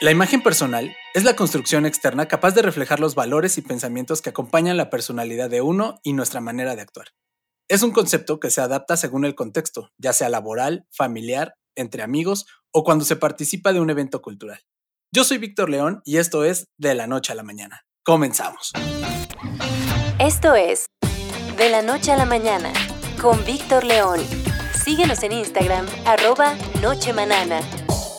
La imagen personal es la construcción externa capaz de reflejar los valores y pensamientos que acompañan la personalidad de uno y nuestra manera de actuar. Es un concepto que se adapta según el contexto, ya sea laboral, familiar, entre amigos o cuando se participa de un evento cultural. Yo soy Víctor León y esto es De la Noche a la Mañana. Comenzamos. Esto es De la Noche a la Mañana con Víctor León. Síguenos en Instagram, arroba Nochemanana.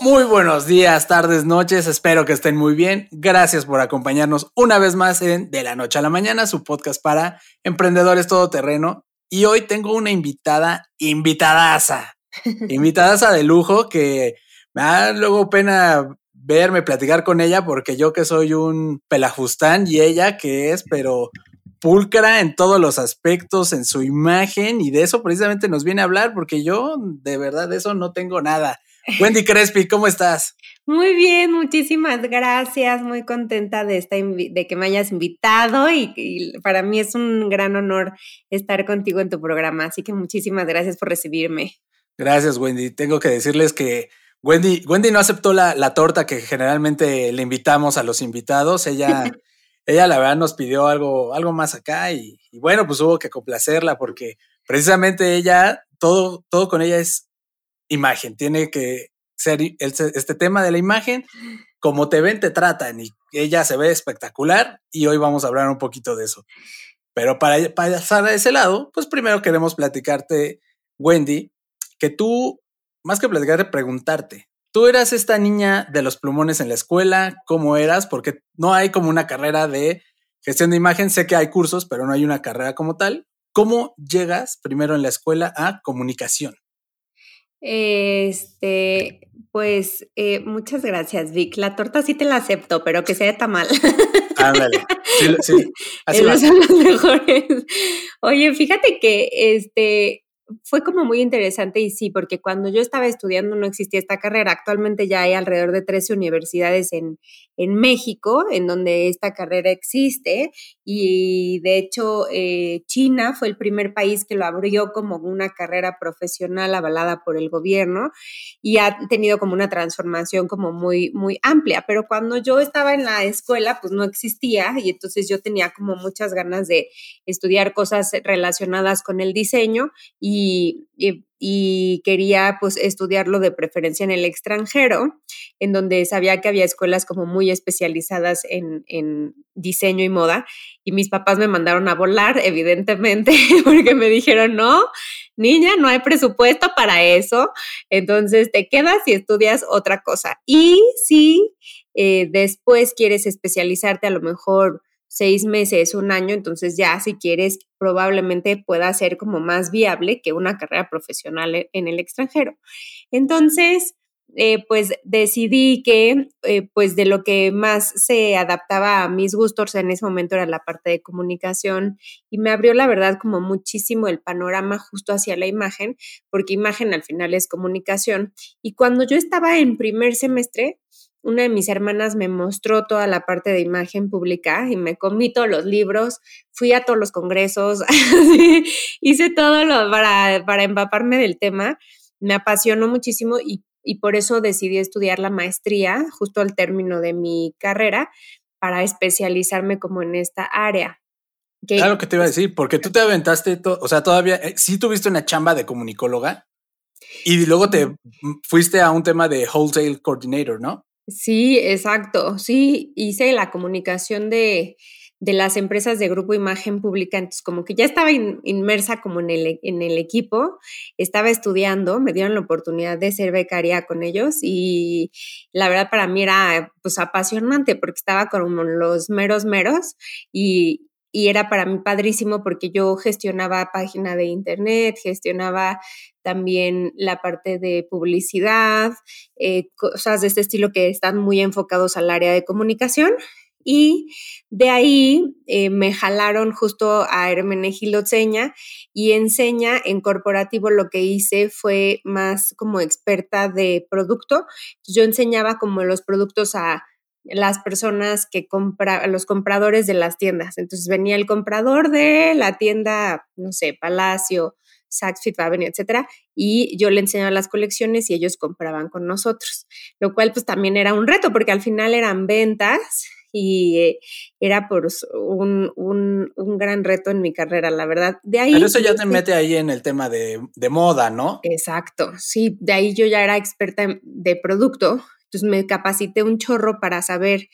Muy buenos días, tardes, noches, espero que estén muy bien. Gracias por acompañarnos una vez más en De la Noche a la Mañana, su podcast para emprendedores todoterreno. Y hoy tengo una invitada, invitadaza, invitadaza de lujo que me da luego pena verme, platicar con ella, porque yo que soy un pelajustán y ella que es, pero pulcra en todos los aspectos, en su imagen, y de eso precisamente nos viene a hablar, porque yo de verdad de eso no tengo nada. Wendy Crespi, ¿cómo estás? Muy bien, muchísimas gracias. Muy contenta de, esta de que me hayas invitado y, para mí es un gran honor estar contigo en tu programa. Así que muchísimas gracias por recibirme. Gracias, Wendy. Tengo que decirles que Wendy, Wendy no aceptó la, torta que generalmente le invitamos a los invitados. Ella, ella la verdad nos pidió algo, algo más acá y, y bueno, pues hubo que complacerla porque precisamente ella, todo, todo con ella es imagen, tiene que ser este tema de la imagen, como te ven, te tratan y ella se ve espectacular y hoy vamos a hablar un poquito de eso. Pero para pasar a ese lado, pues primero queremos platicarte, Wendy, que tú, más que platicarte, preguntarte, tú eras esta niña de los plumones en la escuela, ¿cómo eras? Porque no hay como una carrera de gestión de imagen, sé que hay cursos, pero no hay una carrera como tal. ¿Cómo llegas primero en la escuela a comunicación? Este, pues eh, muchas gracias, Vic. La torta sí te la acepto, pero que sea de tamal. Ándale. Sí, sí. Así son los mejores. Oye, fíjate que este fue como muy interesante y sí, porque cuando yo estaba estudiando no existía esta carrera. Actualmente ya hay alrededor de 13 universidades en, en México en donde esta carrera existe y de hecho eh, China fue el primer país que lo abrió como una carrera profesional avalada por el gobierno y ha tenido como una transformación como muy, muy amplia. Pero cuando yo estaba en la escuela, pues no existía y entonces yo tenía como muchas ganas de estudiar cosas relacionadas con el diseño y y, quería pues estudiarlo de preferencia en el extranjero, en donde sabía que había escuelas como muy especializadas en, diseño y moda. Y mis papás me mandaron a volar, evidentemente, porque me dijeron, no, niña, no hay presupuesto para eso, entonces te quedas y estudias otra cosa. Y si eh, después quieres especializarte a lo mejor seis meses, un año, entonces ya si quieres probablemente pueda ser como más viable que una carrera profesional e, en el extranjero. Entonces, eh, pues decidí que eh, pues de lo que más se adaptaba a mis gustos en ese momento era la parte de comunicación y me abrió la verdad como muchísimo el panorama justo hacia la imagen, porque imagen al final es comunicación. Y cuando yo estaba en primer semestre, una de mis hermanas me mostró toda la parte de imagen pública y me comí todos los libros, fui a todos los congresos, hice todo lo para, para empaparme del tema. Me apasionó muchísimo y, y por eso decidí estudiar la maestría justo al término de mi carrera para especializarme como en esta área. claro que te iba a decir, porque tú te aventaste, o sea, todavía, eh, sí tuviste una chamba de comunicóloga y luego te fuiste a un tema de wholesale coordinator, ¿no? Sí, exacto. Sí, hice la comunicación de, de las empresas de Grupo Imagen Pública, entonces como que ya estaba inmersa como en el, en el equipo, estaba estudiando, me dieron la oportunidad de ser becaria con ellos y la verdad para mí era pues apasionante porque estaba con los meros meros y, y era para mí padrísimo porque yo gestionaba página de internet, gestionaba también la parte de publicidad, eh, cosas de este estilo que están muy enfocados al área de comunicación. Y de ahí eh, me jalaron justo a Hermenegildo Seña y enseña en corporativo lo que hice fue más como experta de producto. Yo enseñaba como los productos a las personas que compran, los compradores de las tiendas. Entonces venía el comprador de la tienda, no sé, Palacio, Saks Fifth Avenue, etcétera, y yo le enseñaba las colecciones y ellos compraban con nosotros, lo cual pues también era un reto porque al final eran ventas y eh, era por un, un, un, gran reto en mi carrera, la verdad. De ahí, Pero eso ya te mete ahí en el tema de, de moda, ¿no? Exacto, sí, de ahí yo ya era experta de producto, entonces me capacité un chorro para saber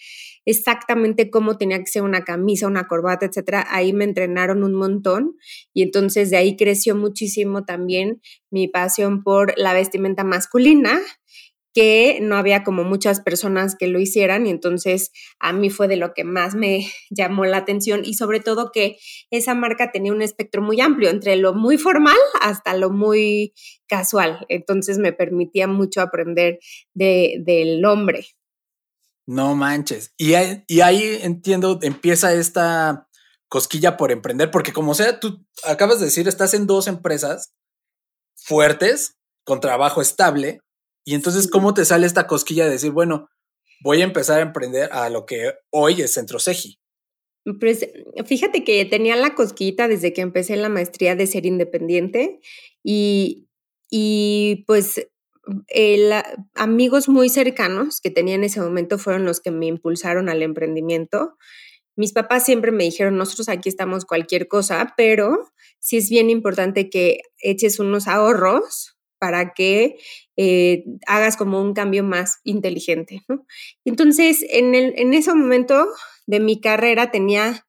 exactamente cómo tenía que ser una camisa, una corbata, etcétera. Ahí me entrenaron un montón y entonces de ahí creció muchísimo también mi pasión por la vestimenta masculina que no había como muchas personas que lo hicieran y entonces a mí fue de lo que más me llamó la atención y sobre todo que esa marca tenía un espectro muy amplio, entre lo muy formal hasta lo muy casual, entonces me permitía mucho aprender de, del hombre. No manches. Y y ahí entiendo, empieza esta cosquilla por emprender, porque como sea, tú acabas de decir, estás en dos empresas fuertes, con trabajo estable, y entonces, ¿cómo te sale esta cosquilla de decir, bueno, voy a empezar a emprender a lo que hoy es Centro Seji? Pues fíjate que tenía la cosquillita desde que empecé la maestría de ser independiente y, y pues el, amigos muy cercanos que tenía en ese momento fueron los que me impulsaron al emprendimiento. Mis papás siempre me dijeron, nosotros aquí estamos cualquier cosa, pero sí es bien importante que eches unos ahorros para que eh, hagas como un cambio más inteligente. Entonces, en, el, en ese momento de mi carrera tenía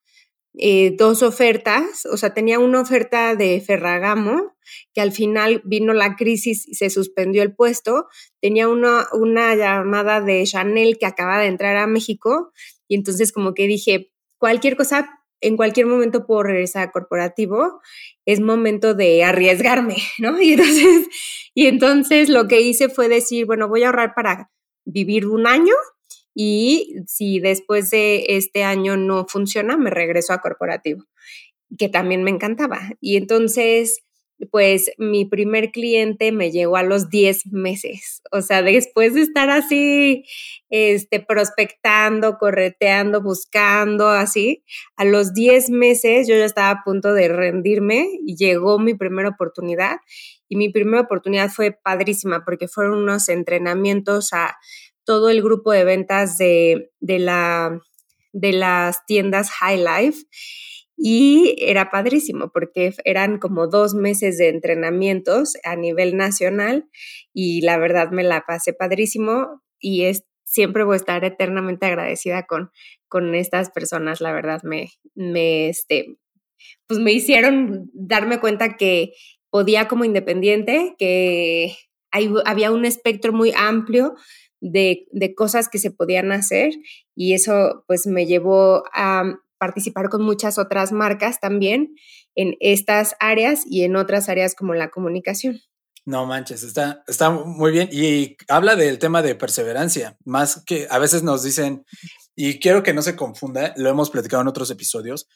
eh, dos ofertas, o sea, tenía una oferta de Ferragamo, que al final vino la crisis y se suspendió el puesto, tenía una, una llamada de Chanel que acaba de entrar a México, y entonces como que dije, cualquier cosa en cualquier momento puedo regresar a corporativo, es momento de arriesgarme, ¿no? Y entonces, y entonces lo que hice fue decir, bueno, voy a ahorrar para vivir un año y si después de este año no funciona, me regreso a corporativo, que también me encantaba. Y entonces pues mi primer cliente me llegó a los 10 meses. O sea, después de estar así, este, prospectando, correteando, buscando, así, a los 10 meses yo ya estaba a punto de rendirme y llegó mi primera oportunidad. Y mi primera oportunidad fue padrísima porque fueron unos entrenamientos a todo el grupo de ventas de, de, la, de las tiendas High Life y era padrísimo porque eran como dos meses de entrenamientos a nivel nacional y la verdad me la pasé padrísimo y es, siempre voy a estar eternamente agradecida con, con estas personas, la verdad me, me, este, pues me hicieron darme cuenta que podía como independiente, que había un espectro muy amplio de, de, cosas que se podían hacer y eso pues me llevó a participar con muchas otras marcas también en estas áreas y en otras áreas como la comunicación. No manches, está, está muy bien y habla del tema de perseverancia, más que a veces nos dicen, y quiero que no se confunda, lo hemos platicado en otros episodios,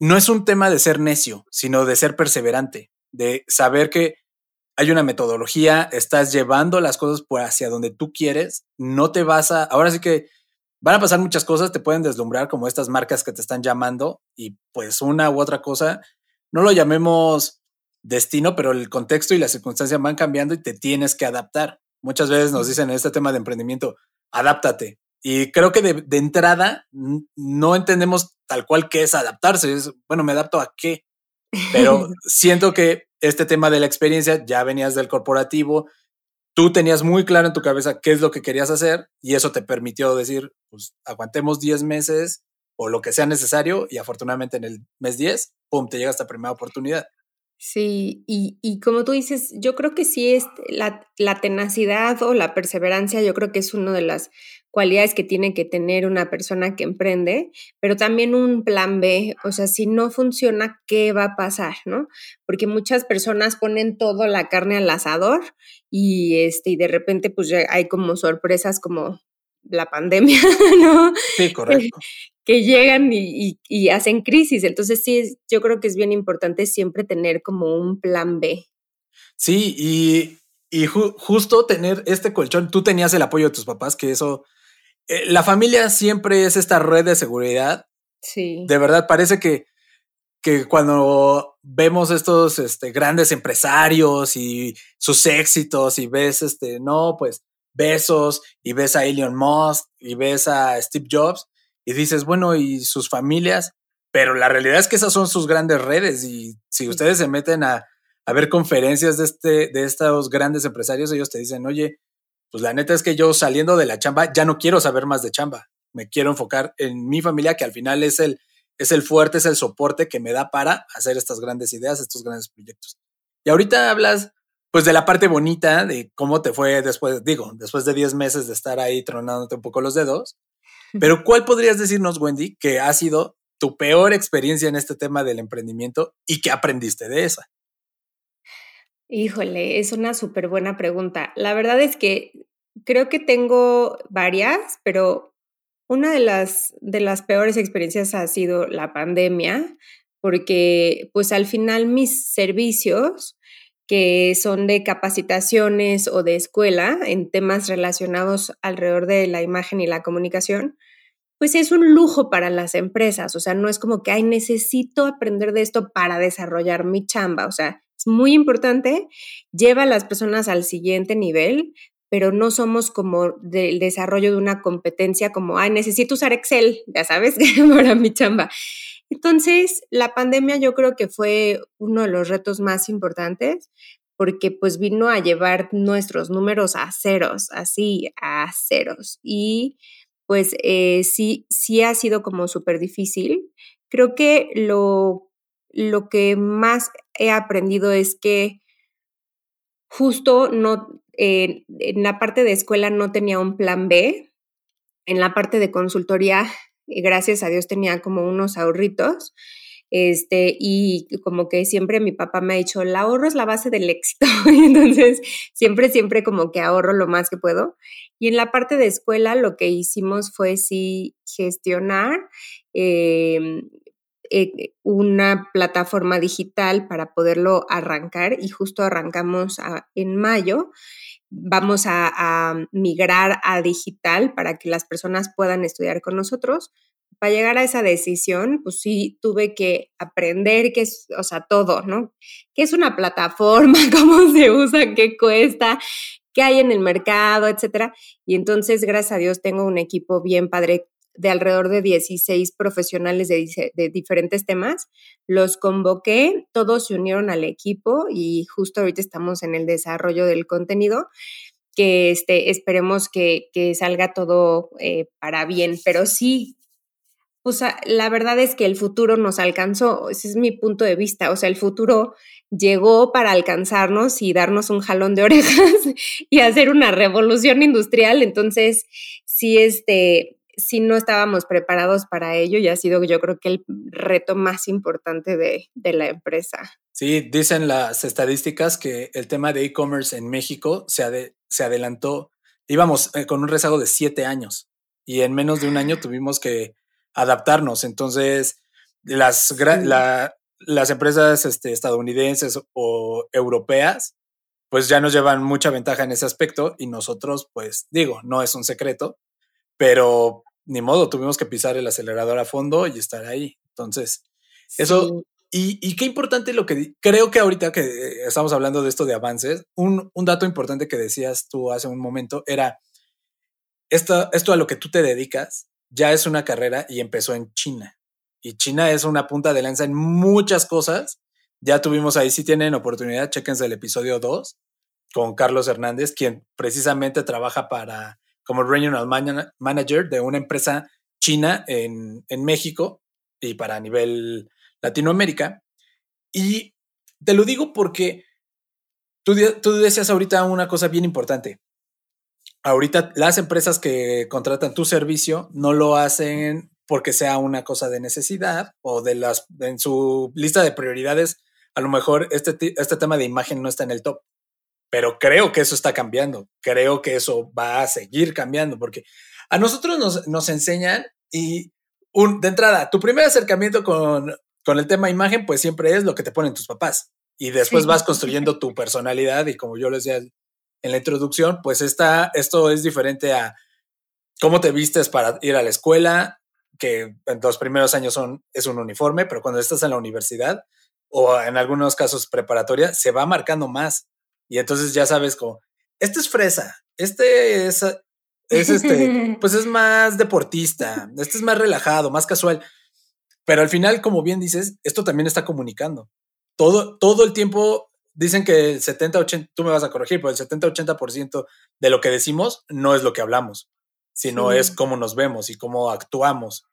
no es un tema de ser necio, sino de ser perseverante, de saber que hay una metodología, estás llevando las cosas por hacia donde tú quieres, no te vas a, ahora sí que van a pasar muchas cosas, te pueden deslumbrar como estas marcas que te están llamando y pues una u otra cosa, no lo llamemos destino, pero el contexto y las circunstancias van cambiando y te tienes que adaptar. Muchas veces nos dicen en este tema de emprendimiento, adáptate. Y creo que de, entrada no entendemos tal cual qué es adaptarse. Es, bueno, me adapto a qué. Pero siento que este tema de la experiencia, ya venías del corporativo, tú tenías muy claro en tu cabeza qué es lo que querías hacer y eso te permitió decir, pues aguantemos 10 meses o lo que sea necesario y afortunadamente en el mes 10, ¡pum!, te llega esta primera oportunidad. Sí, y, y, como tú dices, yo creo que sí es la, la, tenacidad o la perseverancia, yo creo que es una de las cualidades que tiene que tener una persona que emprende, pero también un plan B, o sea, si no funciona, ¿qué va a pasar, no? Porque muchas personas ponen todo la carne al asador y este y de repente pues hay como sorpresas como la pandemia, ¿no? Sí, correcto. Que, llegan y, y, hacen crisis. Entonces sí, yo creo que es bien importante siempre tener como un plan B. Sí, y, y justo tener este colchón, tú tenías el apoyo de tus papás, que eso, eh, la familia siempre es esta red de seguridad. Sí. De verdad, parece que, que cuando vemos estos este, grandes empresarios y sus éxitos y ves, este, no, pues besos y ves a Elon Musk y ves a Steve Jobs y dices, bueno, y sus familias, pero la realidad es que esas son sus grandes redes y si ustedes se meten a, a ver conferencias de, este, de estos grandes empresarios, ellos te dicen, oye, pues la neta es que yo saliendo de la chamba ya no quiero saber más de chamba, me quiero enfocar en mi familia que al final es el, es el fuerte, es el soporte que me da para hacer estas grandes ideas, estos grandes proyectos. Y ahorita hablas pues de la parte bonita de cómo te fue después, digo, después de 10 meses de estar ahí tronándote un poco los dedos. Pero ¿cuál podrías decirnos, Wendy, que ha sido tu peor experiencia en este tema del emprendimiento y qué aprendiste de esa? Híjole, es una súper buena pregunta. La verdad es que creo que tengo varias, pero una de las, de las peores experiencias ha sido la pandemia, porque pues al final mis servicios que son de capacitaciones o de escuela en temas relacionados alrededor de la imagen y la comunicación, pues es un lujo para las empresas. O sea, no es como que, ay, necesito aprender de esto para desarrollar mi chamba. O sea, es muy importante, lleva a las personas al siguiente nivel, pero no somos como del desarrollo de una competencia como, ay, necesito usar Excel, ya sabes, para mi chamba. Entonces, la pandemia yo creo que fue uno de los retos más importantes porque pues vino a llevar nuestros números a ceros, así, a ceros. Y pues eh, sí, sí ha sido como súper difícil. Creo que lo, lo que más he aprendido es que justo no, en la parte de escuela no tenía un plan B. En la parte de consultoría gracias a Dios tenía como unos ahorritos. Este, y como que siempre mi papá me ha dicho, el ahorro es la base del éxito. entonces, siempre, siempre como que ahorro lo más que puedo. Y en la parte de escuela, lo que hicimos fue sí gestionar em, eh, una plataforma digital para poderlo arrancar y justo arrancamos en mayo vamos a, migrar a digital para que las personas puedan estudiar con nosotros. Para llegar a esa decisión, pues sí, tuve que aprender qué es, o sea, todo, ¿no? ¿Qué es una plataforma? ¿Cómo se usa? ¿Qué cuesta? ¿Qué hay en el mercado? Etcétera. Y entonces, gracias a Dios, tengo un equipo bien padre de alrededor de 16 profesionales de, diferentes temas. Los convoqué, todos se unieron al equipo y justo ahorita estamos en el desarrollo del contenido que este, esperemos que, salga todo eh, para bien, pero sí, la verdad es que el futuro nos alcanzó, ese es mi punto de vista, o sea, el futuro llegó para alcanzarnos y darnos un jalón de orejas y hacer una revolución industrial, entonces sí, este, si no estábamos preparados para ello y ha sido yo creo que el reto más importante de, la empresa. Sí, dicen las estadísticas que el tema de e-commerce en México se, se adelantó, íbamos eh, con un rezago de siete años y en menos de un año tuvimos que adaptarnos. Entonces, las, las empresas este, estadounidenses o europeas, pues ya nos llevan mucha ventaja en ese aspecto y nosotros, pues digo, no es un secreto, pero ni modo, tuvimos que pisar el acelerador a fondo y estar ahí. Entonces, eso, y, qué importante lo que creo que ahorita que estamos hablando de esto de avances, un, dato importante que decías tú hace un momento era, esto, esto a lo que tú te dedicas ya es una carrera y empezó en China. Y China es una punta de lanza en muchas cosas. Ya tuvimos ahí, si tienen oportunidad, chéquense el episodio 2 con Carlos Hernández, quien precisamente trabaja para como Regional Manager de una empresa china en, México y para nivel Latinoamérica. Y te lo digo porque tú, tú decías ahorita una cosa bien importante. Ahorita las empresas que contratan tu servicio no lo hacen porque sea una cosa de necesidad o de las en su lista de prioridades. A lo mejor este, este tema de imagen no está en el top pero creo que eso está cambiando, creo que eso va a seguir cambiando, porque a nosotros nos, nos enseñan y un, de entrada, tu primer acercamiento con, con el tema imagen, pues siempre es lo que te ponen tus papás. Y después vas construyendo tu personalidad y como yo les decía en la introducción, pues está, esto es diferente a cómo te vistes para ir a la escuela, que en los primeros años son, es un uniforme, pero cuando estás en la universidad, o en algunos casos preparatoria, se va marcando más. Y entonces ya sabes como, este es fresa, este es, es este, pues es más deportista, este es más relajado, más casual. Pero al final, como bien dices, esto también está comunicando. Todo, todo el tiempo dicen que el 70, 80, tú me vas a corregir, pero el 70, 80% de lo que decimos no es lo que hablamos, sino es cómo nos vemos y cómo actuamos,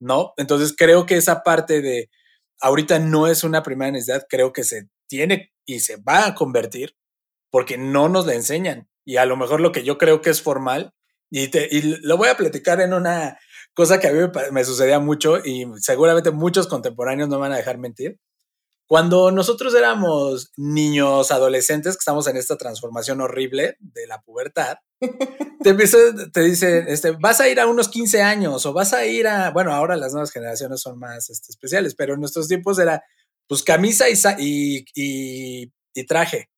¿no? Entonces creo que esa parte de ahorita no es una primera necesidad, creo que se tiene y se va a convertir porque no nos la enseñan. Y a lo mejor lo que yo creo que es formal, y, te, y lo voy a platicar en una cosa que a mí me, sucedía mucho y seguramente muchos contemporáneos no van a dejar mentir. Cuando nosotros éramos niños, adolescentes, que estamos en esta transformación horrible de la pubertad, te, te dicen, este, vas a ir a unos 15 años o vas a ir a, bueno, ahora las nuevas generaciones son más este, especiales, pero en nuestros tiempos era pues camisa y, y, y traje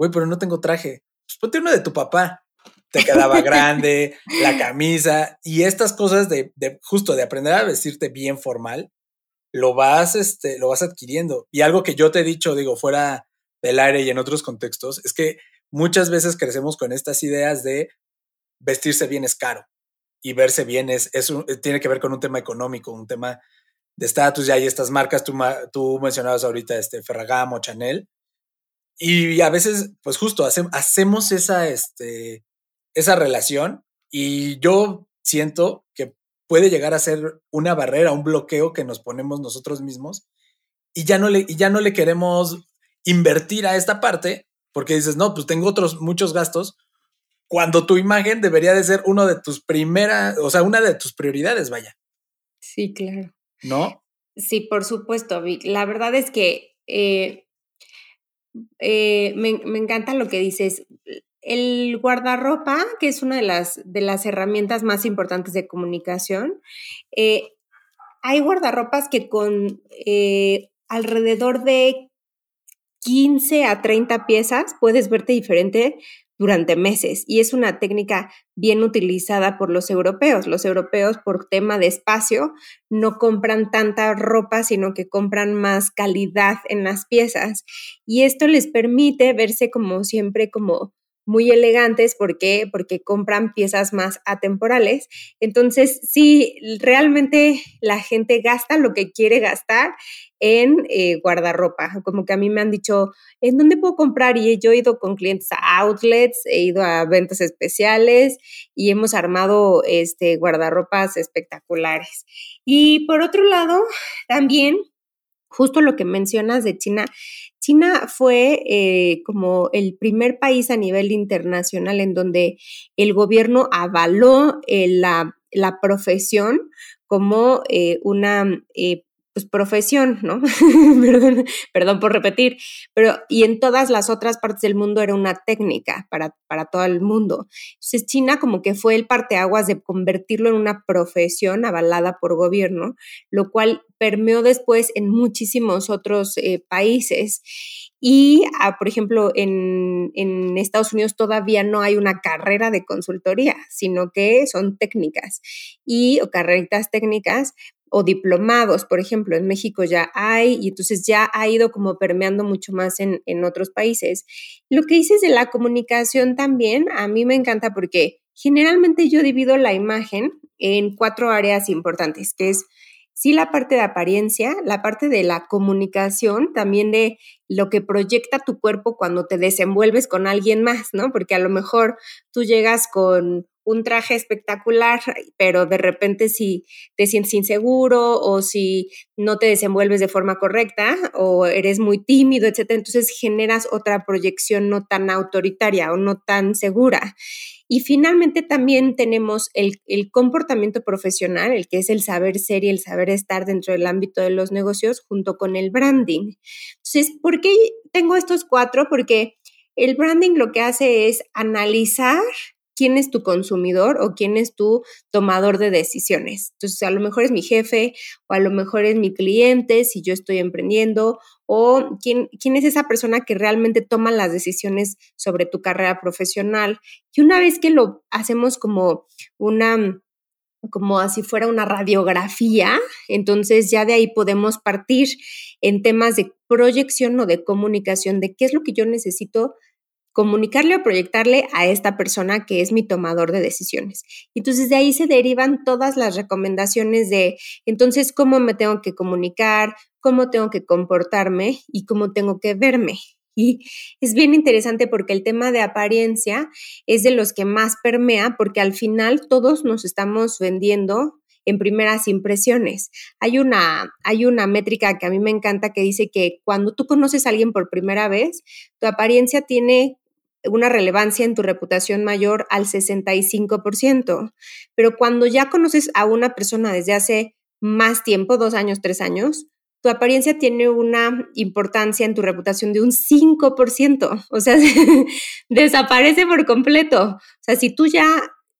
güey, pero no tengo traje. Pues ponte uno de tu papá. Te quedaba grande, la camisa y estas cosas de, justo de aprender a vestirte bien formal, lo vas, este, lo vas adquiriendo. Y algo que yo te he dicho, digo, fuera del aire y en otros contextos, es que muchas veces crecemos con estas ideas de vestirse bien es caro y verse bien es, es tiene que ver con un tema económico, un tema de estatus. Ya hay estas marcas, tú, tú mencionabas ahorita este Ferragamo, Chanel, y a veces, pues justo, hacemos esa, este, esa relación y yo siento que puede llegar a ser una barrera, un bloqueo que nos ponemos nosotros mismos y ya no le, y ya no le queremos invertir a esta parte porque dices, no, pues tengo otros muchos gastos, cuando tu imagen debería de ser uno de tus primeras, o sea, una de tus prioridades, vaya. Sí, claro. ¿No? Sí, por supuesto, Vic. La verdad es que eh, eh, me, encanta lo que dices. El guardarropa, que es una de las, de las herramientas más importantes de comunicación, eh, hay guardarropas que con eh, alrededor de 15 a 30 piezas puedes verte diferente durante meses y es una técnica bien utilizada por los europeos. Los europeos por tema de espacio no compran tanta ropa, sino que compran más calidad en las piezas y esto les permite verse como siempre como muy elegantes. ¿Por qué? Porque compran piezas más atemporales. Entonces, sí, realmente la gente gasta lo que quiere gastar en eh, guardarropa. Como que a mí me han dicho, ¿en dónde puedo comprar? Y yo he ido con clientes a outlets, he ido a ventas especiales y hemos armado este, guardarropas espectaculares. Y por otro lado, también justo lo que mencionas de China, China fue eh, como el primer país a nivel internacional en donde el gobierno avaló eh, la, profesión como eh, una pues, profesión, ¿no? perdón, por repetir, pero y en todas las otras partes del mundo era una técnica para, para todo el mundo. Entonces China como que fue el parteaguas de convertirlo en una profesión avalada por gobierno, lo cual permeó después en muchísimos otros eh, países. Y, ah, por ejemplo, en, en, Estados Unidos todavía no hay una carrera de consultoría, sino que son técnicas y o carreritas técnicas o diplomados, por ejemplo, en México ya hay y entonces ya ha ido como permeando mucho más en, en otros países. Lo que dices de la comunicación también, a mí me encanta porque generalmente yo divido la imagen en cuatro áreas importantes, que es sí la parte de apariencia, la parte de la comunicación, también de lo que proyecta tu cuerpo cuando te desenvuelves con alguien más, ¿no? Porque a lo mejor tú llegas con un traje espectacular, pero de repente si te sientes inseguro o si no te desenvuelves de forma correcta o eres muy tímido, etcétera, entonces generas otra proyección no tan autoritaria o no tan segura. Y finalmente también tenemos el, el, comportamiento profesional, el que es el saber ser y el saber estar dentro del ámbito de los negocios junto con el branding. Entonces, ¿por qué tengo estos cuatro? Porque el branding lo que hace es analizar quién es tu consumidor o quién es tu tomador de decisiones. Entonces, a lo mejor es mi jefe o a lo mejor es mi cliente si yo estoy emprendiendo o quién, quién es esa persona que realmente toma las decisiones sobre tu carrera profesional. Y una vez que lo hacemos como una como así fuera una radiografía, entonces ya de ahí podemos partir en temas de proyección o de comunicación, de qué es lo que yo necesito comunicarle o proyectarle a esta persona que es mi tomador de decisiones. Entonces de ahí se derivan todas las recomendaciones de, entonces, cómo me tengo que comunicar, cómo tengo que comportarme y cómo tengo que verme. Y es bien interesante porque el tema de apariencia es de los que más permea porque al final todos nos estamos vendiendo en primeras impresiones. Hay una, hay una métrica que a mí me encanta que dice que cuando tú conoces a alguien por primera vez, tu apariencia tiene una relevancia en tu reputación mayor al 65%. Pero cuando ya conoces a una persona desde hace más tiempo, dos años, tres años, tu apariencia tiene una importancia en tu reputación de un 5%. O sea, desaparece por completo. O sea, si tú ya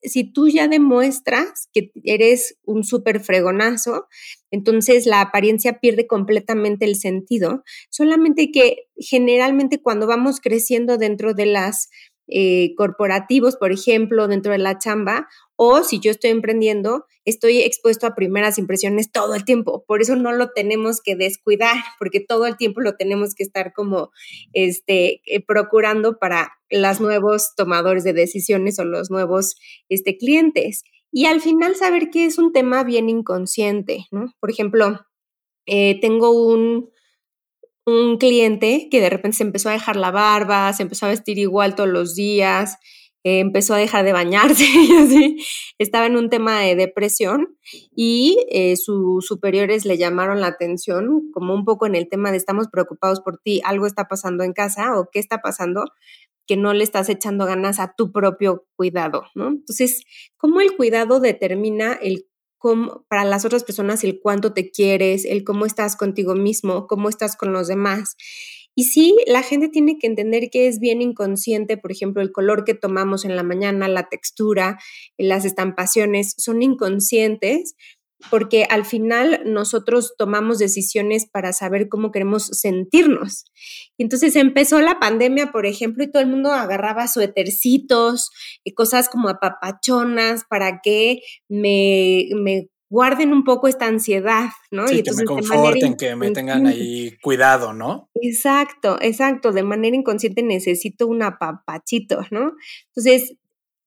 si tú ya demuestras que eres un súper fregonazo, entonces la apariencia pierde completamente el sentido. Solamente que generalmente cuando vamos creciendo dentro de las eh, corporativos, por ejemplo, dentro de la chamba, o si yo estoy emprendiendo, estoy expuesto a primeras impresiones todo el tiempo. Por eso no lo tenemos que descuidar, porque todo el tiempo lo tenemos que estar como este, eh, procurando para los nuevos tomadores de decisiones o los nuevos este, clientes. Y al final saber que es un tema bien inconsciente, ¿no? Por ejemplo, eh, tengo un, un cliente que de repente se empezó a dejar la barba, se empezó a vestir igual todos los días, empezó a dejar de bañarse y. Estaba en un tema de depresión y eh, sus superiores le llamaron la atención como un poco en el tema de estamos preocupados por ti, algo está pasando en casa o qué está pasando que no le estás echando ganas a tu propio cuidado, ¿no? Entonces, ¿cómo el cuidado determina el para las otras personas el cuánto te quieres, el cómo estás contigo mismo, cómo estás con los demás. Y sí, la gente tiene que entender que es bien inconsciente, por ejemplo, el color que tomamos en la mañana, la textura, las estampaciones, son inconscientes, porque al final nosotros tomamos decisiones para saber cómo queremos sentirnos. Entonces empezó la pandemia, por ejemplo, y todo el mundo agarraba suetercitos y cosas como apapachonas para que me, me guarden un poco esta ansiedad, ¿no? Sí, que me conforten, que me tengan ahí cuidado, ¿no? Exacto, exacto. De manera inconsciente necesito un apapachito, ¿no? Entonces,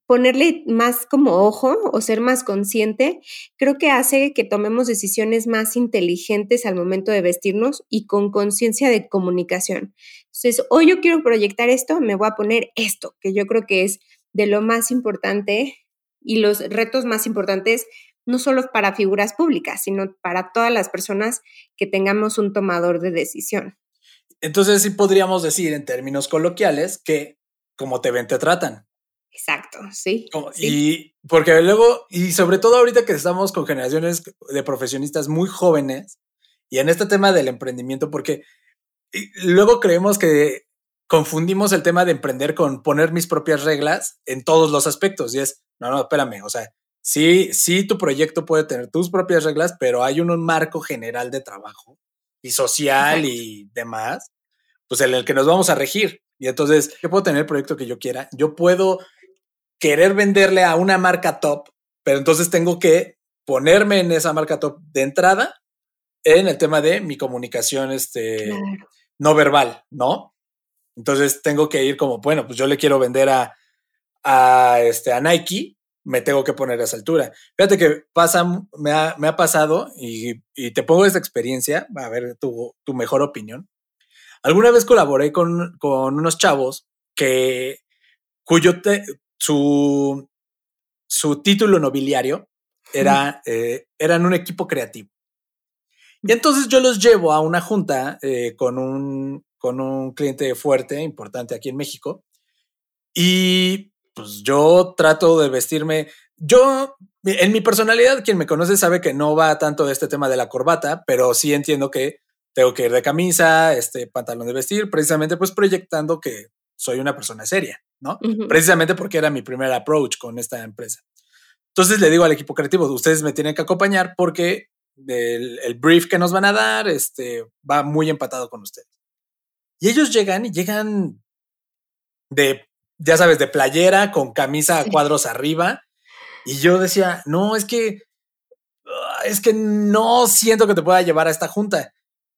ponerle más como ojo o ser más consciente, creo que hace que tomemos decisiones más inteligentes al momento de vestirnos y con conciencia de comunicación. Entonces, hoy yo quiero proyectar esto, me voy a poner esto, que yo creo que es de lo más importante y los retos más importantes, no solo para figuras públicas, sino para todas las personas que tengamos un tomador de decisión. Entonces, sí podríamos decir en términos coloquiales que como te ven, te tratan. Exacto, sí, Y porque luego, y sobre todo ahorita que estamos con generaciones de profesionistas muy jóvenes, y en este tema del emprendimiento, porque luego creemos que confundimos el tema de emprender con poner mis propias reglas en todos los aspectos. Y es, no, no, espérame, o sea, sí, sí, tu proyecto puede tener tus propias reglas, pero hay un, marco general de trabajo y social y demás, pues en el que nos vamos a regir. Y entonces, yo puedo tener el proyecto que yo quiera, yo puedo querer venderle a una marca top, pero entonces tengo que ponerme en esa marca top de entrada en el tema de mi comunicación este, no verbal, ¿no? Entonces tengo que ir como, bueno, pues yo le quiero vender a, a, este, a Nike, me tengo que poner a esa altura. Fíjate que pasa, me ha, me ha pasado y, te pongo esta experiencia, a ver tu, tu mejor opinión. Alguna vez colaboré con, con unos chavos que, cuyo, te, su, su título nobiliario era, eh, eran un equipo creativo. Y entonces yo los llevo a una junta eh, con, un, con un cliente fuerte, importante aquí en México. Y pues yo trato de vestirme. Yo, en mi personalidad, quien me conoce sabe que no va tanto de este tema de la corbata, pero sí entiendo que tengo que ir de camisa, este pantalón de vestir, precisamente pues proyectando que soy una persona seria. ¿no? Precisamente porque era mi primer approach con esta empresa. Entonces le digo al equipo creativo, ustedes me tienen que acompañar porque el, brief que nos van a dar este, va muy empatado con ustedes. Y ellos llegan y llegan de, ya sabes, de playera con camisa a cuadros arriba. Y yo decía, no, es que, ah, es que no siento que te pueda llevar a esta junta.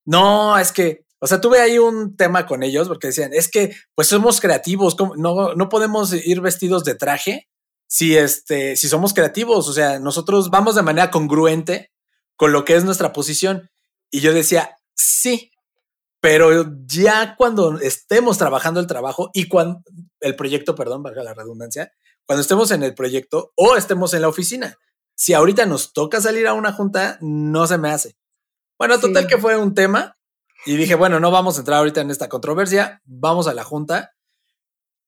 No, es que, o sea, tuve ahí un tema con ellos porque decían, es que, pues somos creativos, no, no podemos ir vestidos de traje si, este, si somos creativos, o sea, nosotros vamos de manera congruente con lo que es nuestra posición. Y yo decía, sí, pero ya cuando estemos trabajando el trabajo y cuando el proyecto, perdón, valga la redundancia, cuando estemos en el proyecto o estemos en la oficina. Si ahorita nos toca salir a una junta, no se me hace. Bueno, total que fue un tema y dije, bueno, no vamos a entrar ahorita en esta controversia, vamos a la junta.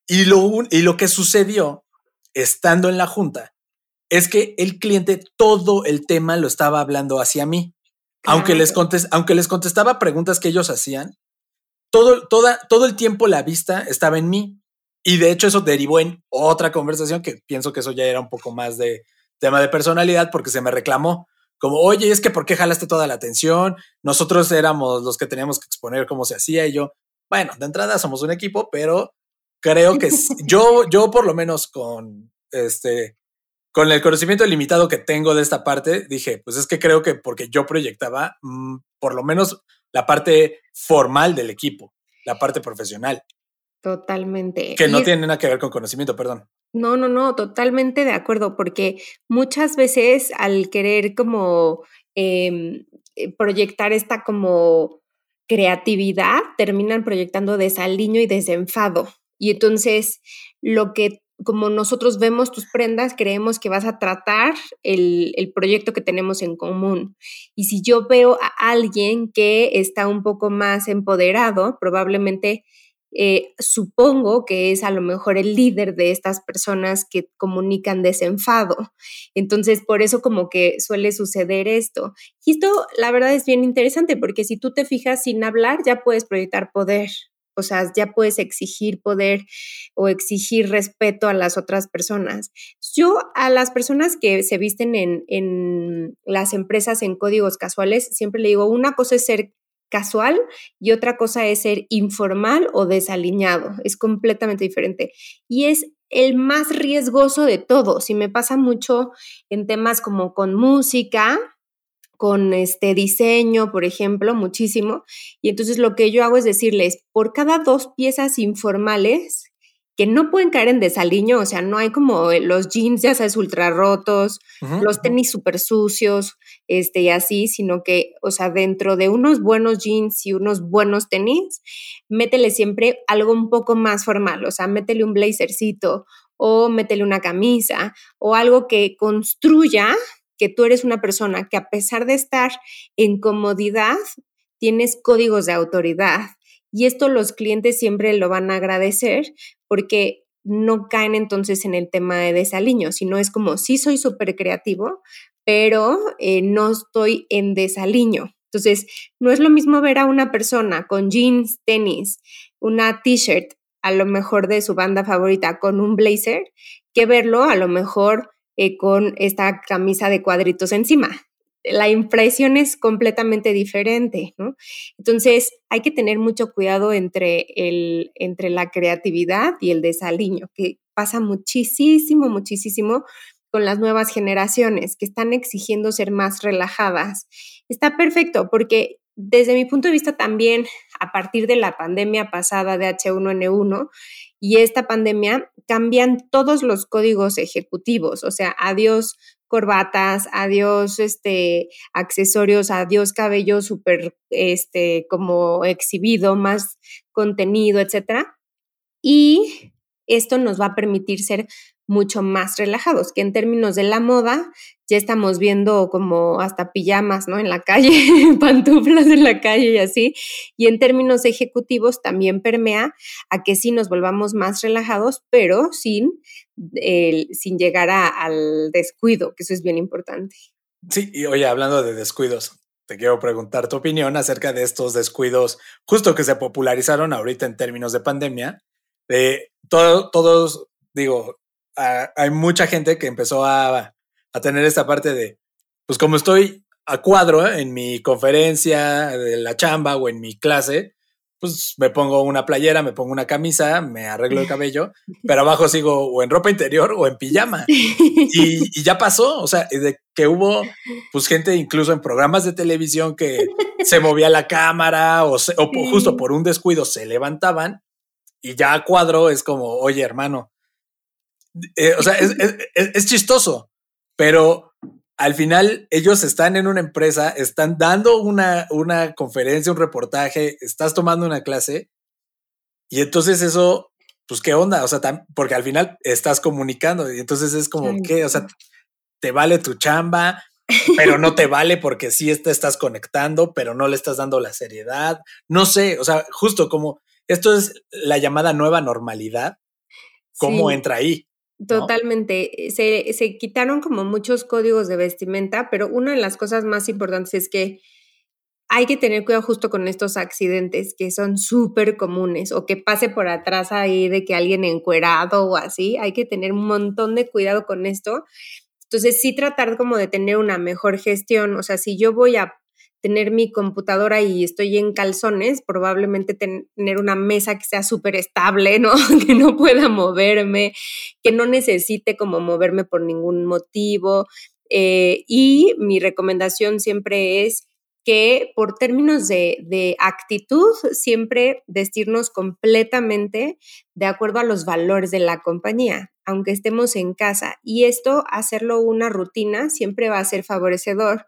Y lo, y lo que sucedió estando en la junta es que el cliente todo el tema lo estaba hablando hacia mí. Aunque, les aunque les contestaba preguntas que ellos hacían, todo, toda, todo el tiempo la vista estaba en mí. Y de hecho eso derivó en otra conversación que pienso que eso ya era un poco más de tema de personalidad porque se me reclamó como, oye, es que ¿por qué jalaste toda la atención? Nosotros éramos los que teníamos que exponer cómo se hacía y yo, bueno, de entrada somos un equipo, pero creo que yo, yo por lo menos con este, con el conocimiento limitado que tengo de esta parte, dije, pues es que creo que porque yo proyectaba mm, por lo menos la parte formal del equipo, la parte profesional. Totalmente. Que no tiene nada que ver con conocimiento, perdón. No, no, no, totalmente de acuerdo, porque muchas veces al querer como em, eh, proyectar esta como creatividad, terminan proyectando desaliño y desenfado. Y entonces lo que como nosotros vemos tus prendas, creemos que vas a tratar el, el, proyecto que tenemos en común. Y si yo veo a alguien que está un poco más empoderado, probablemente eh, supongo que es a lo mejor el líder de estas personas que comunican desenfado. Entonces, por eso como que suele suceder esto. Y esto, la verdad, es bien interesante porque si tú te fijas sin hablar, ya puedes proyectar poder. O sea, ya puedes exigir poder o exigir respeto a las otras personas. Yo a las personas que se visten en, en las empresas en códigos casuales, siempre le digo, una cosa es ser casual y otra cosa es ser informal o desaliñado. Es completamente diferente. Y es el más riesgoso de todos. Y me pasa mucho en temas como con música, con este diseño, por ejemplo, muchísimo. Y entonces lo que yo hago es decirles, por cada dos piezas informales que no pueden caer en desaliño, o sea, no hay como los jeans, ya sabes, ultra rotos, los tenis súper sucios, este, y así, sino que, o sea, dentro de unos buenos jeans y unos buenos tenis, métele siempre algo un poco más formal, o sea, métele un blazercito o métele una camisa o algo que construya que tú eres una persona que a pesar de estar en comodidad, tienes códigos de autoridad. Y esto los clientes siempre lo van a agradecer porque no caen entonces en el tema de desaliño, sino es como, sí soy súper creativo, pero eh, no estoy en desaliño. Entonces, no es lo mismo ver a una persona con jeans, tenis, una t-shirt, a lo mejor de su banda favorita, con un blazer, que verlo a lo mejor eh, con esta camisa de cuadritos encima. La impresión es completamente diferente. Entonces, hay que tener mucho cuidado entre, el, entre la creatividad y el desaliño, que pasa muchísimo, muchísimo con las nuevas generaciones que están exigiendo ser más relajadas. Está perfecto porque desde mi punto de vista también, a partir de la pandemia pasada de H1N1, y esta pandemia cambian todos los códigos ejecutivos, o sea, adiós corbatas, adiós este, accesorios, adiós cabello súper este, como exhibido, más contenido, etcétera. Y esto nos va a permitir ser mucho más relajados, que en términos de la moda ya estamos viendo como hasta pijamas, ¿no? En la calle, pantuflas en la calle y así. Y en términos ejecutivos también permea a que sí nos volvamos más relajados, pero sin, sin llegar al descuido, que eso es bien importante. Sí, y oye, hablando de descuidos, te quiero preguntar tu opinión acerca de estos descuidos justo que se popularizaron ahorita en términos de pandemia. De todo, todos, digo, hay mucha gente que empezó a, a, tener esta parte de, pues como estoy a cuadro en mi conferencia de la chamba o en mi clase, pues me pongo una playera, me pongo una camisa, me arreglo el cabello, pero abajo sigo o en ropa interior o en pijama. Y, ya pasó, o sea, de que hubo pues gente incluso en programas de televisión que se movía la cámara o, justo por un descuido se levantaban y ya a cuadro es como, oye hermano, eh, o sea, es, es chistoso, pero al final ellos están en una empresa, están dando una, una conferencia, un reportaje, estás tomando una clase y entonces eso, pues qué onda, o sea, porque al final estás comunicando y entonces es como que, o sea, te vale tu chamba, pero no te vale porque sí te estás conectando, pero no le estás dando la seriedad. No sé, o sea, justo como esto es la llamada nueva normalidad, ¿cómo entra ahí? Totalmente. Se, se, quitaron como muchos códigos de vestimenta, pero una de las cosas más importantes es que hay que tener cuidado justo con estos accidentes que son súper comunes o que pase por atrás ahí de que alguien encuerado o así. Hay que tener un montón de cuidado con esto. Entonces sí tratar como de tener una mejor gestión. O sea, si yo voy a tener mi computadora y estoy en calzones, probablemente tener una mesa que sea súper estable, ¿no? que no pueda moverme, que no necesite como moverme por ningún motivo. Eh, y mi recomendación siempre es que por términos de, de, actitud, siempre vestirnos completamente de acuerdo a los valores de la compañía, aunque estemos en casa. Y esto, hacerlo una rutina, siempre va a ser favorecedor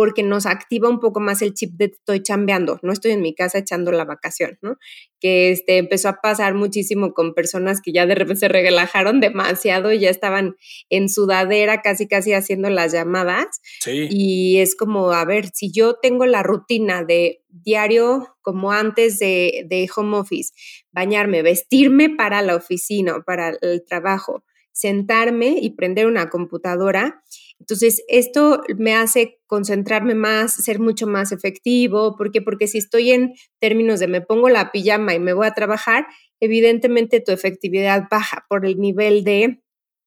porque nos activa un poco más el chip de estoy chambeando, no estoy en mi casa echando la vacación, ¿no? Que este, empezó a pasar muchísimo con personas que ya de repente se relajaron demasiado y ya estaban en sudadera casi casi haciendo las llamadas. Sí. Y es como, a ver, si yo tengo la rutina de diario como antes de, de home office, bañarme, vestirme para la oficina, para el trabajo, sentarme y prender una computadora, entonces, esto me hace concentrarme más, ser mucho más efectivo. ¿Por qué? Porque si estoy en términos de me pongo la pijama y me voy a trabajar, evidentemente tu efectividad baja por el nivel de,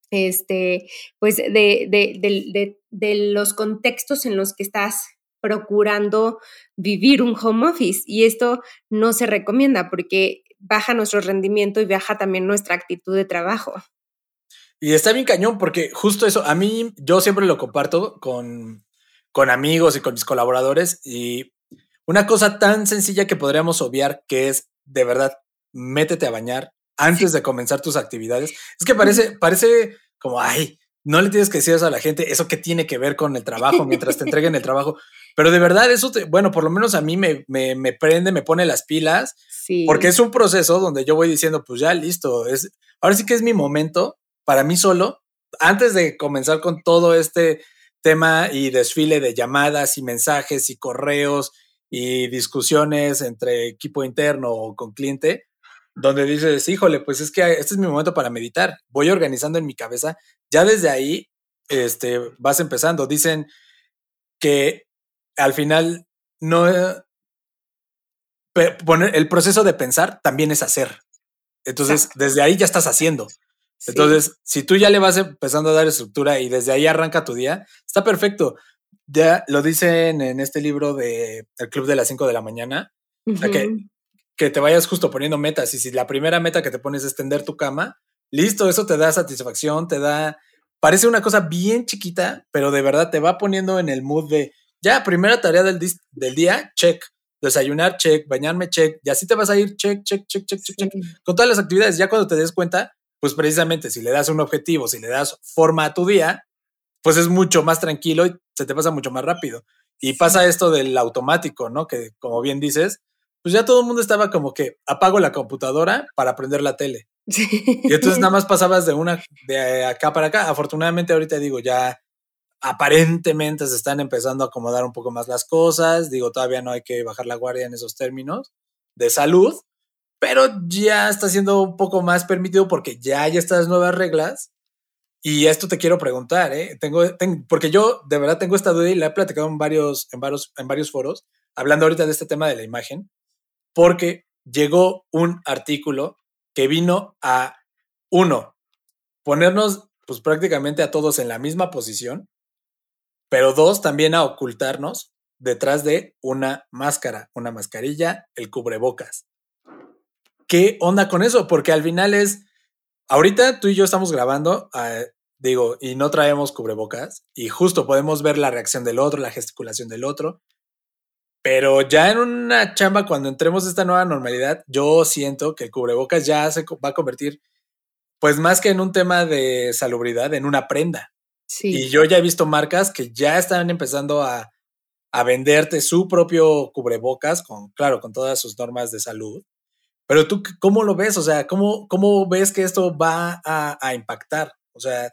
este, pues, de, de, de los contextos en los que estás procurando vivir un home office. Y esto no se recomienda porque baja nuestro rendimiento y baja también nuestra actitud de trabajo. Y está bien cañón porque justo eso, a mí yo siempre lo comparto con, con amigos y con mis colaboradores y una cosa tan sencilla que podríamos obviar que es de verdad, métete a bañar antes de comenzar tus actividades. Es que parece, parece como, ay, no le tienes que decir eso a la gente, eso que tiene que ver con el trabajo mientras te entreguen el trabajo. Pero de verdad, eso, bueno, por lo menos a mí me, me, me prende, me pone las pilas, porque es un proceso donde yo voy diciendo, pues ya listo, es, ahora sí que es mi momento para mí solo, antes de comenzar con todo este tema y desfile de llamadas y mensajes y correos y discusiones entre equipo interno o con cliente, donde dices, híjole, pues es que este es mi momento para meditar, voy organizando en mi cabeza, ya desde ahí este, vas empezando. Dicen que al final no... Poner, el proceso de pensar también es hacer. Entonces, desde ahí ya estás haciendo. Entonces, si tú ya le vas empezando a dar estructura y desde ahí arranca tu día, está perfecto. Ya lo dicen en este libro de El Club de las 5 de la mañana, que, que te vayas justo poniendo metas. Y si la primera meta que te pones es tender tu cama, listo, eso te da satisfacción, te da. Parece una cosa bien chiquita, pero de verdad te va poniendo en el mood de ya, primera tarea del, del día, check. Desayunar, check. Bañarme, check. Y así te vas a ir, check, check, check, check, check, check. Con todas las actividades, ya cuando te des cuenta, pues precisamente si le das un objetivo, si le das forma a tu día, pues es mucho más tranquilo y se te pasa mucho más rápido. Y pasa esto del automático, ¿no? Que como bien dices, pues ya todo el mundo estaba como que apago la computadora para prender la tele. Y entonces nada más pasabas de una, de acá para acá. Afortunadamente ahorita digo, ya aparentemente se están empezando a acomodar un poco más las cosas. Digo, todavía no hay que bajar la guardia en esos términos de salud, pero ya está siendo un poco más permitido porque ya hay estas nuevas reglas. Y esto te quiero preguntar, ¿eh? Tengo, porque yo de verdad tengo esta duda y la he platicado en varios, en, varios, en varios foros, hablando ahorita de este tema de la imagen, porque llegó un artículo que vino a, uno, ponernos pues prácticamente a todos en la misma posición, pero dos, también a ocultarnos detrás de una máscara, una mascarilla, el cubrebocas. ¿Qué onda con eso? Porque al final es, ahorita tú y yo estamos grabando, uh, digo, y no traemos cubrebocas, y justo podemos ver la reacción del otro, la gesticulación del otro, pero ya en una chamba, cuando entremos a esta nueva normalidad, yo siento que el cubrebocas ya se va a convertir, pues más que en un tema de salubridad, en una prenda. Sí. Y yo ya he visto marcas que ya están empezando a, a venderte su propio cubrebocas, con, claro, con todas sus normas de salud. Pero tú, ¿cómo lo ves? O sea, ¿cómo, cómo ves que esto va a, a impactar? O sea.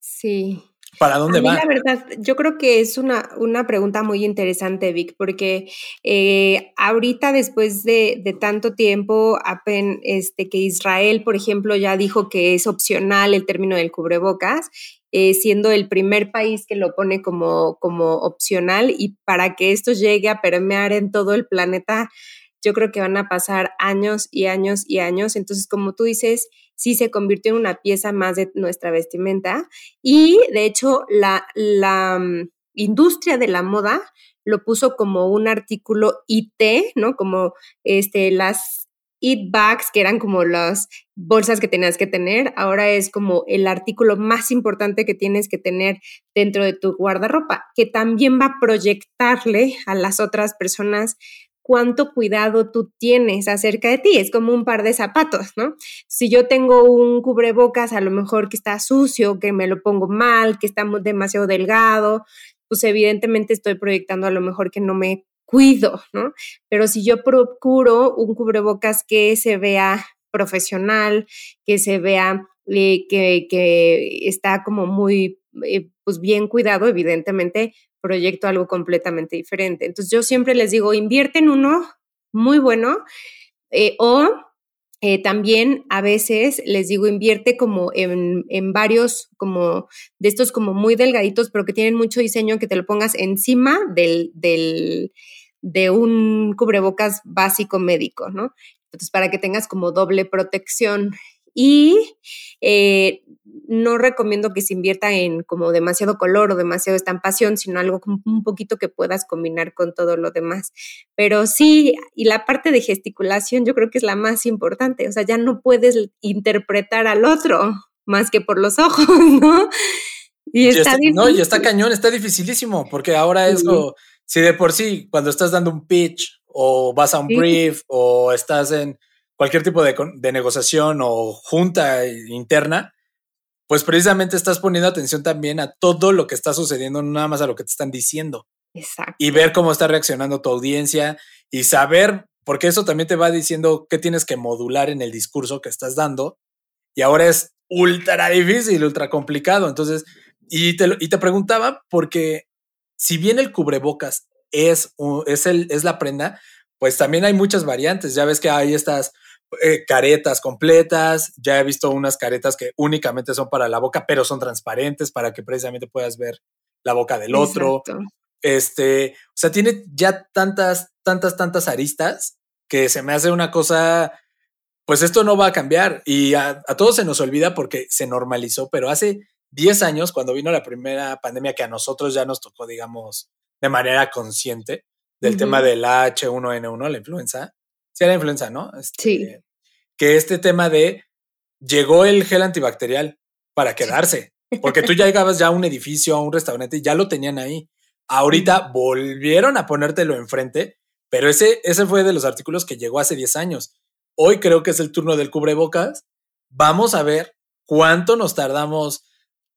Sí. ¿Para dónde va? La verdad, yo creo que es una, una pregunta muy interesante, Vic, porque eh, ahorita después de, de, tanto tiempo, apen, este, que Israel, por ejemplo, ya dijo que es opcional el término del cubrebocas, eh, siendo el primer país que lo pone como, como opcional y para que esto llegue a permear en todo el planeta, yo creo que van a pasar años y años y años. Entonces, como tú dices, sí se convirtió en una pieza más de nuestra vestimenta y de hecho la, la mm, industria de la moda lo puso como un artículo IT, ¿no? Como este, las it bags, que eran como las bolsas que tenías que tener, ahora es como el artículo más importante que tienes que tener dentro de tu guardarropa, que también va a proyectarle a las otras personas cuánto cuidado tú tienes acerca de ti. Es como un par de zapatos, ¿no? Si yo tengo un cubrebocas, a lo mejor que está sucio, que me lo pongo mal, que está demasiado delgado, pues evidentemente estoy proyectando a lo mejor que no me cuido, ¿no? Pero si yo procuro un cubrebocas que se vea profesional, que se vea eh, que, está como muy, eh, pues bien cuidado, evidentemente proyecto algo completamente diferente. Entonces yo siempre les digo, invierte en uno muy bueno eh, o eh, también a veces les digo, invierte como en, en, varios, como de estos como muy delgaditos, pero que tienen mucho diseño, que te lo pongas encima del, del, de un cubrebocas básico médico, ¿no? Entonces, para que tengas como doble protección. Y eh, no recomiendo que se invierta en como demasiado color o demasiado estampación, sino algo un poquito que puedas combinar con todo lo demás. Pero sí, y la parte de gesticulación yo creo que es la más importante, o sea, ya no puedes interpretar al otro más que por los ojos, ¿no? Y está, no, y está cañón, está dificilísimo, porque ahora es lo, si de por sí, cuando estás dando un pitch o vas a un brief o estás en cualquier tipo de, de negociación o junta interna, pues precisamente estás poniendo atención también a todo lo que está sucediendo, no nada más a lo que te están diciendo. Exacto. Y ver cómo está reaccionando tu audiencia y saber, porque eso también te va diciendo qué tienes que modular en el discurso que estás dando. Y ahora es ultra difícil, ultra complicado. Entonces, y te, y te preguntaba, porque si bien el cubrebocas es, es, el, es la prenda, pues también hay muchas variantes. Ya ves que hay estas eh, caretas completas, ya he visto unas caretas que únicamente son para la boca, pero son transparentes para que precisamente puedas ver la boca del otro. Este, o sea, tiene ya tantas, tantas, tantas aristas que se me hace una cosa, pues esto no va a cambiar y a, todos se nos olvida porque se normalizó, pero hace 10 años, cuando vino la primera pandemia que a nosotros ya nos tocó, digamos, de manera consciente, del tema del H1N1, la influenza, sí era influenza, ¿no? sí. Este, que este tema de llegó el gel antibacterial para quedarse, porque tú ya llegabas ya a un edificio, a un restaurante y ya lo tenían ahí. Ahorita volvieron a ponértelo enfrente, pero ese, ese fue de los artículos que llegó hace 10 años. Hoy creo que es el turno del cubrebocas. Vamos a ver cuánto nos tardamos,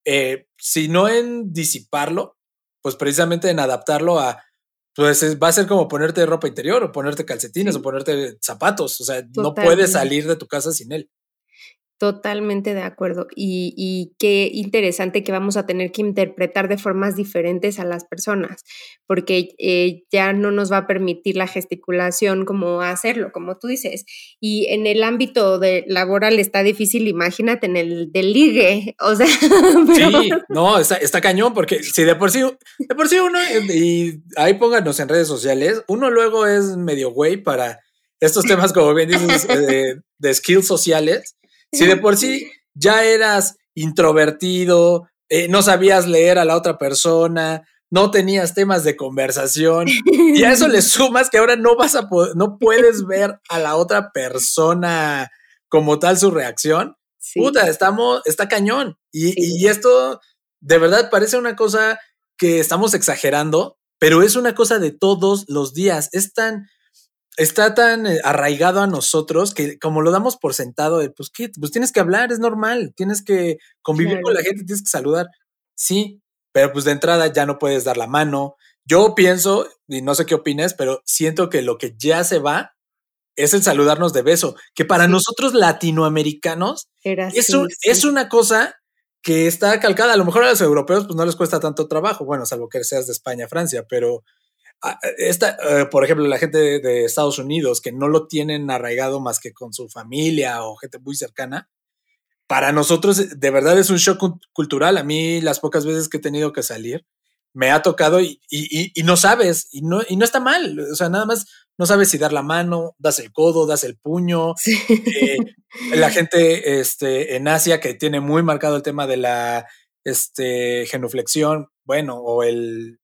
eh, si no en disiparlo, pues precisamente en adaptarlo a pues va a ser como ponerte ropa interior o ponerte calcetines o ponerte zapatos. O sea, no puedes salir de tu casa sin él. Totalmente de acuerdo. Y, qué interesante que vamos a tener que interpretar de formas diferentes a las personas, porque eh, ya no nos va a permitir la gesticulación como hacerlo, como tú dices. Y en el ámbito de laboral está difícil, imagínate en el del ligue. O sea, sí, no, está, está, cañón, porque si de por sí, de por sí uno, y ahí pónganos en redes sociales, uno luego es medio güey para estos temas, como bien dices, de, de skills sociales si de por sí ya eras introvertido, eh, no sabías leer a la otra persona, no tenías temas de conversación y a eso le sumas que ahora no vas a poder, no puedes ver a la otra persona como tal su reacción. Puta, estamos, está cañón. Y, y esto de verdad parece una cosa que estamos exagerando, pero es una cosa de todos los días. Es tan, está tan eh, arraigado a nosotros que como lo damos por sentado, de, pues, ¿qué? pues tienes que hablar, es normal, tienes que convivir con la gente, tienes que saludar. Sí, pero pues de entrada ya no puedes dar la mano. Yo pienso, y no sé qué opines, pero siento que lo que ya se va es el saludarnos de beso, que para nosotros latinoamericanos es, es una cosa que está calcada. A lo mejor a los europeos pues no les cuesta tanto trabajo, bueno, salvo que seas de España, Francia, pero esta, eh, por ejemplo, la gente de, Estados Unidos que no lo tienen arraigado más que con su familia o gente muy cercana, para nosotros de verdad es un shock cultural. A mí las pocas veces que he tenido que salir, me ha tocado y, no sabes, y no, y no está mal. O sea, nada más no sabes si dar la mano, das el codo, das el puño. Eh, la gente este, en Asia que tiene muy marcado el tema de la este, genuflexión, bueno, o, el,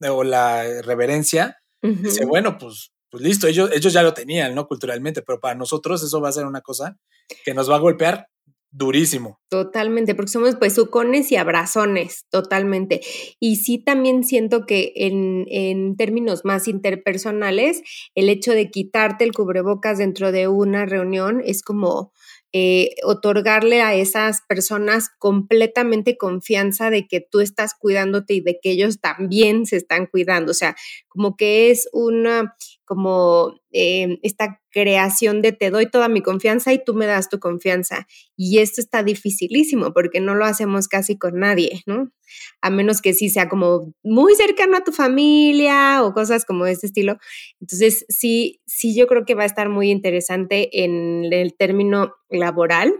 o la reverencia, dice, bueno, pues, pues listo, ellos, ellos ya lo tenían, ¿no? Culturalmente, pero para nosotros eso va a ser una cosa que nos va a golpear durísimo. Totalmente, porque somos pues sucones y abrazones, totalmente. Y sí también siento que en, en, términos más interpersonales, el hecho de quitarte el cubrebocas dentro de una reunión es como eh, otorgarle a esas personas completamente confianza de que tú estás cuidándote y de que ellos también se están cuidando. O sea, como que es una, como eh, esta creación de te doy toda mi confianza y tú me das tu confianza. Y esto está dificilísimo porque no lo hacemos casi con nadie, ¿no? A menos que sí sea como muy cercano a tu familia o cosas como este estilo. Entonces, sí, sí, yo creo que va a estar muy interesante en el término laboral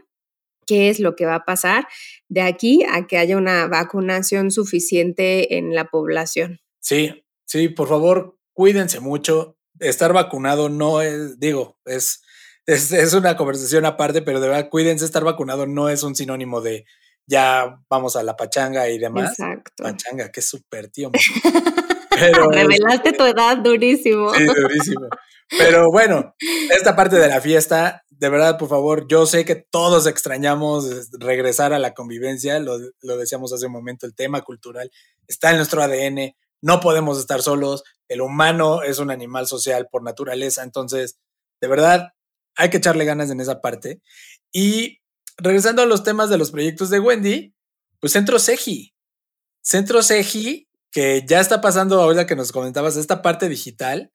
qué es lo que va a pasar de aquí a que haya una vacunación suficiente en la población. Sí, sí, por favor, cuídense mucho estar vacunado no es, digo, es, es, una conversación aparte, pero de verdad, cuídense, estar vacunado no es un sinónimo de ya vamos a la pachanga y demás. Exacto. Pachanga, que súper tío. Pero, Revelaste tu edad durísimo. Sí, durísimo. Pero bueno, esta parte de la fiesta, de verdad, por favor, yo sé que todos extrañamos regresar a la convivencia, lo, lo decíamos hace un momento, el tema cultural está en nuestro ADN, no podemos estar solos, el humano es un animal social por naturaleza, entonces, de verdad, hay que echarle ganas en esa parte. Y regresando a los temas de los proyectos de Wendy, pues Centro Seji. Centro Seji, que ya está pasando ahora que nos comentabas esta parte digital,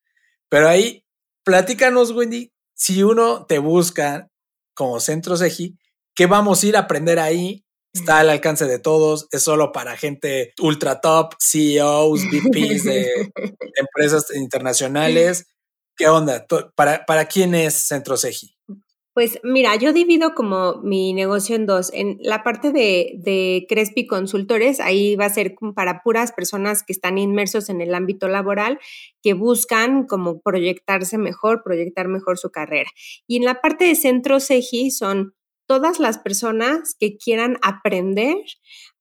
pero ahí platícanos, Wendy, si uno te busca como Centro Seji, ¿qué vamos a ir a aprender ahí? Está al alcance de todos, es solo para gente ultra top, CEOs, VPs de empresas internacionales. ¿Qué onda? ¿Para, para quién es Centro Seji? Pues mira, yo divido como mi negocio en dos. En la parte de, de Crespi Consultores, ahí va a ser para puras personas que están inmersos en el ámbito laboral, que buscan como proyectarse mejor, proyectar mejor su carrera. Y en la parte de Centro Seji son todas las personas que quieran aprender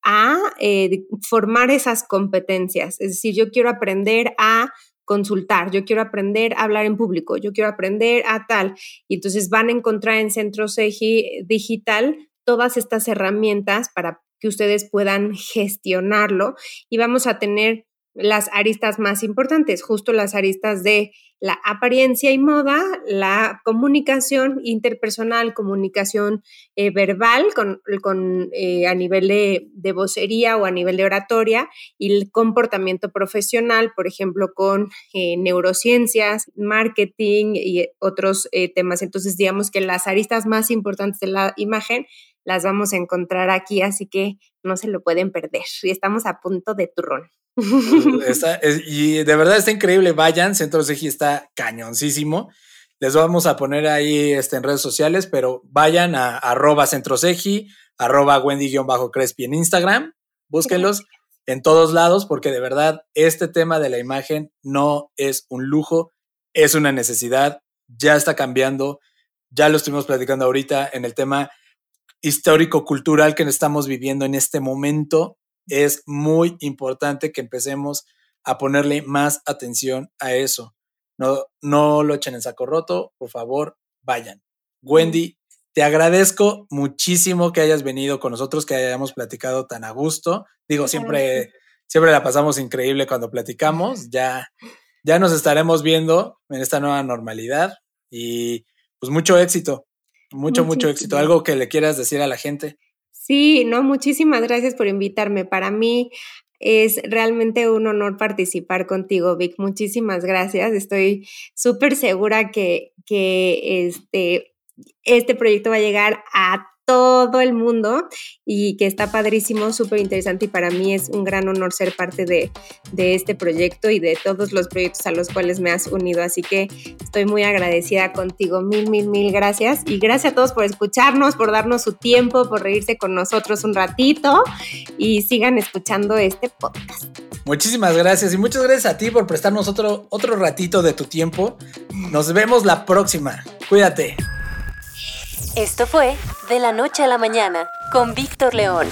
a eh, formar esas competencias. Es decir, yo quiero aprender a consultar, yo quiero aprender a hablar en público, yo quiero aprender a tal. Y entonces van a encontrar en Centro SEGI Digital todas estas herramientas para que ustedes puedan gestionarlo y vamos a tener las aristas más importantes, justo las aristas de la apariencia y moda, la comunicación interpersonal, comunicación eh, verbal con, eh, a nivel de, vocería o a nivel de oratoria y el comportamiento profesional, por ejemplo, con eh, neurociencias, marketing y otros temas. Entonces, digamos que las aristas más importantes de la imagen las vamos a encontrar aquí, así que no se lo pueden perder. Y estamos a punto de turrón. y de verdad está increíble. Vayan, Centro Seji está cañoncísimo. Les vamos a poner ahí este, en redes sociales, pero vayan a arroba Centro Seji, arroba Wendy-Crespi en Instagram. Búsquenlos en todos lados, porque de verdad este tema de la imagen no es un lujo, es una necesidad. Ya está cambiando. Ya lo estuvimos platicando ahorita en el tema histórico-cultural que estamos viviendo en este momento es muy importante que empecemos a ponerle más atención a eso. No, no lo echen en saco roto, por favor, vayan. Wendy, te agradezco muchísimo que hayas venido con nosotros, que hayamos platicado tan a gusto. Digo, siempre, siempre la pasamos increíble cuando platicamos. Ya, ya nos estaremos viendo en esta nueva normalidad y pues mucho éxito, mucho, mucho éxito. Algo que le quieras decir a la gente. Sí, no, muchísimas gracias por invitarme. Para mí es realmente un honor participar contigo, Vic. Muchísimas gracias. Estoy súper segura que, que este, este proyecto va a llegar a todo el mundo y que está padrísimo, súper interesante y para mí es un gran honor ser parte de, este proyecto y de todos los proyectos a los cuales me has unido. Así que estoy muy agradecida contigo. Mil, mil, mil gracias. Y gracias a todos por escucharnos, por darnos su tiempo, por reírse con nosotros un ratito y sigan escuchando este podcast. Muchísimas gracias y muchas gracias a ti por prestarnos otro, otro ratito de tu tiempo. Nos vemos la próxima. Cuídate. Esto fue De la Noche a la Mañana con Víctor León.